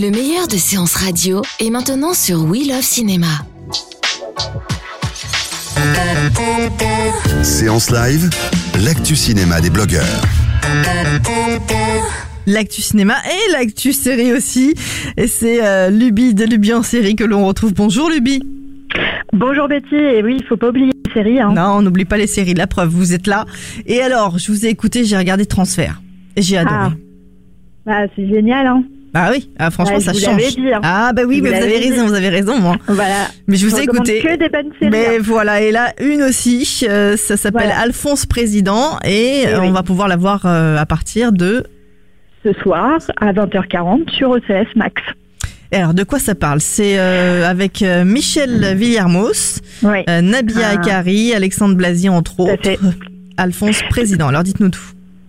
Le meilleur de séances radio est maintenant sur We Love Cinéma. Séance live, l'actu cinéma des blogueurs. L'actu cinéma et l'actu série aussi. Et c'est euh, Luby de Luby en série que l'on retrouve. Bonjour Luby. Bonjour Betty, et oui, il faut pas oublier les séries. Hein. Non, on n'oublie pas les séries, la preuve, vous êtes là. Et alors, je vous ai écouté, j'ai regardé Transfert. Et j'ai adoré. Ah. Bah, c'est génial, hein. Bah oui, ah, franchement, Ouais, ça vous change. dit, hein. Ah bah oui, mais vous avez raison, vous avez raison, moi. Voilà. Mais je vous ai écouté. que des bonnes séries. Mais hein. voilà, et là, une aussi, euh, ça s'appelle Voilà. Alphonse Président, et euh, oui. on va pouvoir la voir euh, à partir de... Ce soir, à 20h40, sur OCS Max. Et Alors, de quoi ça parle? C'est euh, avec euh, Michel Villermoz, Oui. euh, Nabia Ah. Akari, Alexandre Blasier, entre autres. fait. Alphonse Président, alors dites-nous tout.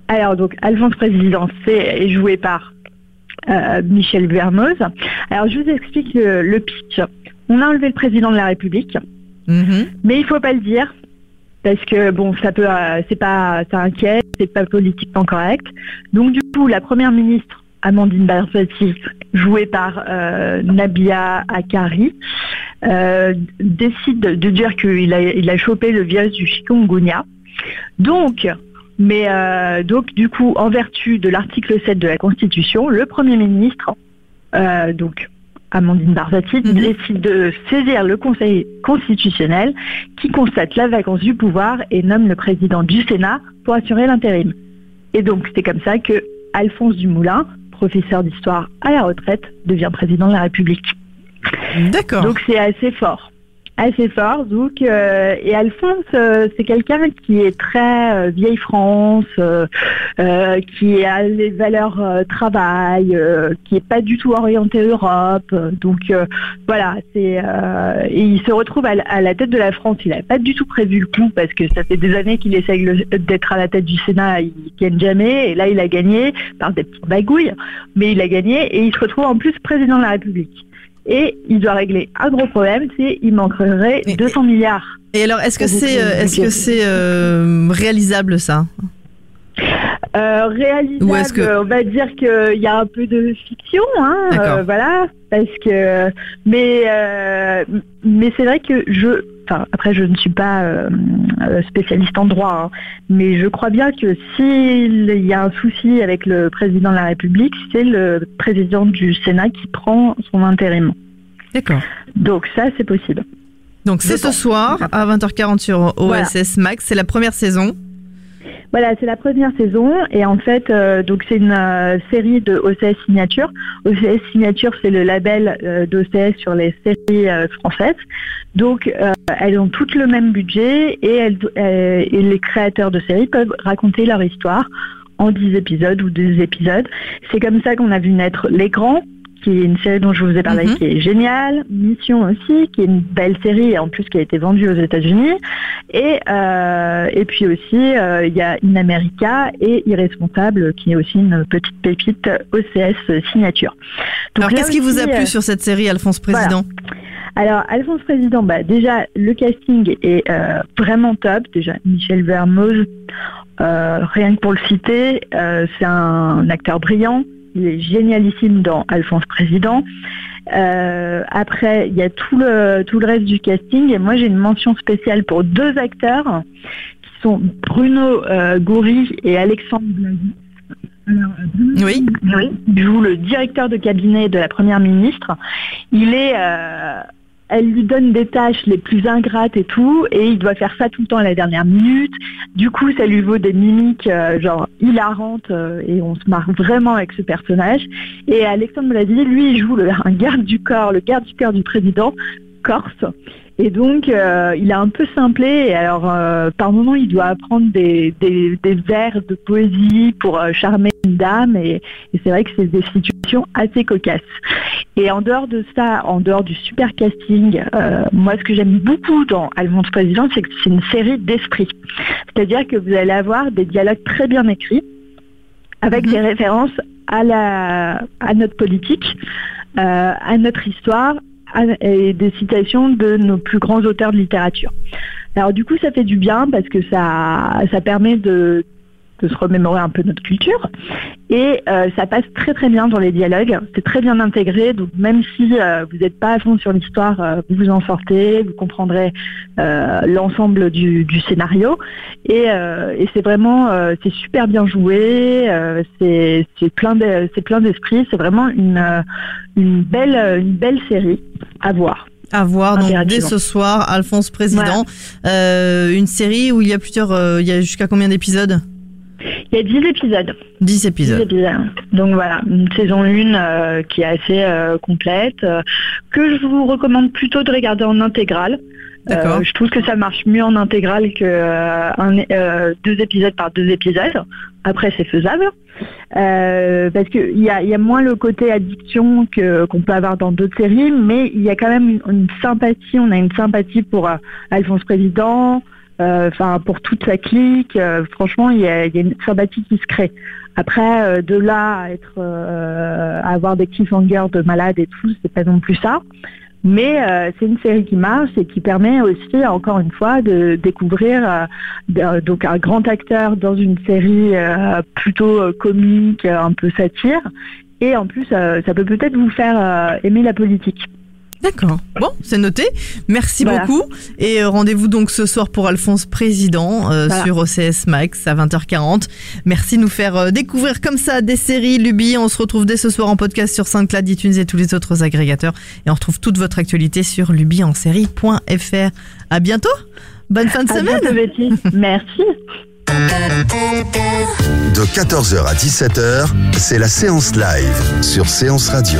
Alors, donc, Alphonse Président, c'est est joué par euh, Michel Vermoz. Alors, je vous explique le, le pitch. On a enlevé le président de la République, Mhm. mais il faut pas le dire. Parce que bon, ça peut, euh, c'est pas, ça inquiète, c'est pas politiquement correct. Donc du coup, la première ministre Amandine Barzati, jouée par euh, Nabia Akari, euh, décide de dire qu'il a, il a chopé le virus du chikungunya. Donc, mais euh, donc du coup, en vertu de l'article 7 de la Constitution, le Premier ministre, euh, donc Amandine Barzati, Mhm. décide de saisir le Conseil constitutionnel qui constate la vacance du pouvoir et nomme le président du Sénat pour assurer l'intérim. Et donc c'est comme ça que Alphonse Dumoulin, professeur d'histoire à la retraite, devient président de la République. D'accord. Donc c'est assez fort. Assez fort. Donc, euh, et Alphonse, euh, c'est quelqu'un qui est très euh, vieille France, euh, qui a les valeurs travail, qui est pas du tout orienté Europe. Donc voilà, c'est et il se retrouve à, la- tête de la France. Il n'avait pas du tout prévu le coup parce que ça fait des années qu'il essaye d'être à la tête du Sénat, il gagne jamais. Et là, il a gagné par des petites bagouilles, mais il a gagné et il se retrouve en plus président de la République et il doit régler un gros problème, c'est il manquerait Mais- 200 milliards. Et alors, est-ce que c'est vous euh, est-ce que c'est euh, réalisable ça? Euh, réalisable, Ou est-ce que- on va dire qu'il y a un peu de fiction, hein, euh, voilà, parce que, mais, euh, mais c'est vrai que je, enfin, après je ne suis pas euh, spécialiste en droit, hein, mais je crois bien que s'il y a un souci avec le président de la République, c'est le président du Sénat qui prend son intérim. D'accord. Donc ça, c'est possible. Donc c'est ce soir à 20h40 sur Voilà. OSS Max, c'est la première saison. Voilà, c'est la première saison et en fait, euh, donc c'est une euh, série de OCS Signature. OCS Signature, c'est le label euh, d'OCS sur les séries euh, françaises. Donc, elles ont toutes le même budget et, les créateurs de séries peuvent raconter leur histoire en 10 épisodes ou 2 épisodes. C'est comme ça qu'on a vu naître L'écran, qui est une série dont je vous ai parlé, Mhm. qui est géniale. Mission aussi, qui est une belle série et en plus qui a été vendue aux États-Unis. Et, euh, et puis aussi, euh, il y a In America et Irresponsable, qui est aussi une petite pépite OCS signature. Donc alors qu'est-ce qui vous a plu euh, sur cette série Alphonse Président? Alors, Alphonse Président, bah, déjà, le casting est euh, vraiment top. Déjà, Michel Vermoz, euh, rien que pour le citer, euh, c'est un acteur brillant. Il est génialissime dans Alphonse Président. Euh, après, il y a tout le, tout le reste du casting. Et moi, j'ai une mention spéciale pour deux acteurs qui sont Bruno euh, Goury et Alexandre Blasi. Euh, Oui. oui, il joue le directeur de cabinet de la première ministre. Il est, euh, elle lui donne des tâches les plus ingrates et tout, et il doit faire ça tout le temps à la dernière minute. Du coup, ça lui vaut des mimiques euh, genre hilarantes euh, et on se marre vraiment avec ce personnage. Et Alexandre Blasi, lui, il joue le, un garde du corps, le garde du corps du président corse. Et donc, euh, il a un peu simplé. Et alors, par moment, il doit apprendre des, vers de poésie pour charmer une dame. Et c'est vrai que c'est des situations assez cocasses. Et en dehors de ça, en dehors du super casting, euh, moi, ce que j'aime beaucoup dans Alphonse Président, c'est que c'est une série d'esprit. C'est-à-dire que vous allez avoir des dialogues très bien écrits, avec des références à, la, à notre politique, euh, à notre histoire à- et des citations de nos plus grands auteurs de littérature. Alors du coup, ça fait du bien parce que ça, ça permet de, de se remémorer un peu notre culture. Et euh, ça passe très très bien dans les dialogues. C'est très bien intégré, donc même si euh, vous n'êtes pas à fond sur l'histoire, euh, vous vous en sortez, vous comprendrez l'ensemble du, du scénario. Et, et c'est vraiment c'est super bien joué, c'est plein de, c'est d'esprit, vraiment une une belle une belle série à voir. À voir donc dès ce soir, Alphonse Président, Euh, une série où il y a plusieurs, euh, il y a jusqu'à combien d'épisodes? Il y a 10 épisodes. 10 10 épisodes. Donc voilà, une saison 1 euh, qui est assez euh, complète, euh, que je vous recommande plutôt de regarder en intégrale. Je trouve que ça marche mieux en intégrale que un, deux épisodes par deux épisodes. Après, c'est faisable. Parce qu'il y a, il y a moins le côté addiction que qu'on peut avoir dans d'autres séries, mais il y a quand même une, une sympathie. On a une sympathie pour Alphonse Président, enfin pour toute sa clique. Euh, franchement, il y, a, une sympathie qui se crée. Après, euh, de là à être euh, à avoir des cliffhangers de malade et tout, c'est pas non plus ça. Mais euh, c'est une série qui marche et qui permet aussi, encore une fois, de découvrir euh, donc un grand acteur dans une série euh, plutôt euh, comique, euh, un peu satire. Et en plus, euh, ça peut peut-être vous faire euh, aimer la politique. D'accord. Bon, c'est noté. Merci Voilà. beaucoup. Et euh, rendez-vous donc ce soir pour Alphonse Président euh, Voilà. sur OCS Max à 20h40. Merci de nous faire euh, découvrir comme ça des séries Luby. On se retrouve dès ce soir en podcast sur SoundCloud, iTunes et tous les autres agrégateurs. Et on retrouve toute votre actualité sur lubyensérie.fr. À bientôt. Bonne fin de À semaine. bientôt, Betty. Merci. De 14h à 17h, c'est la séance live sur Séance Radio.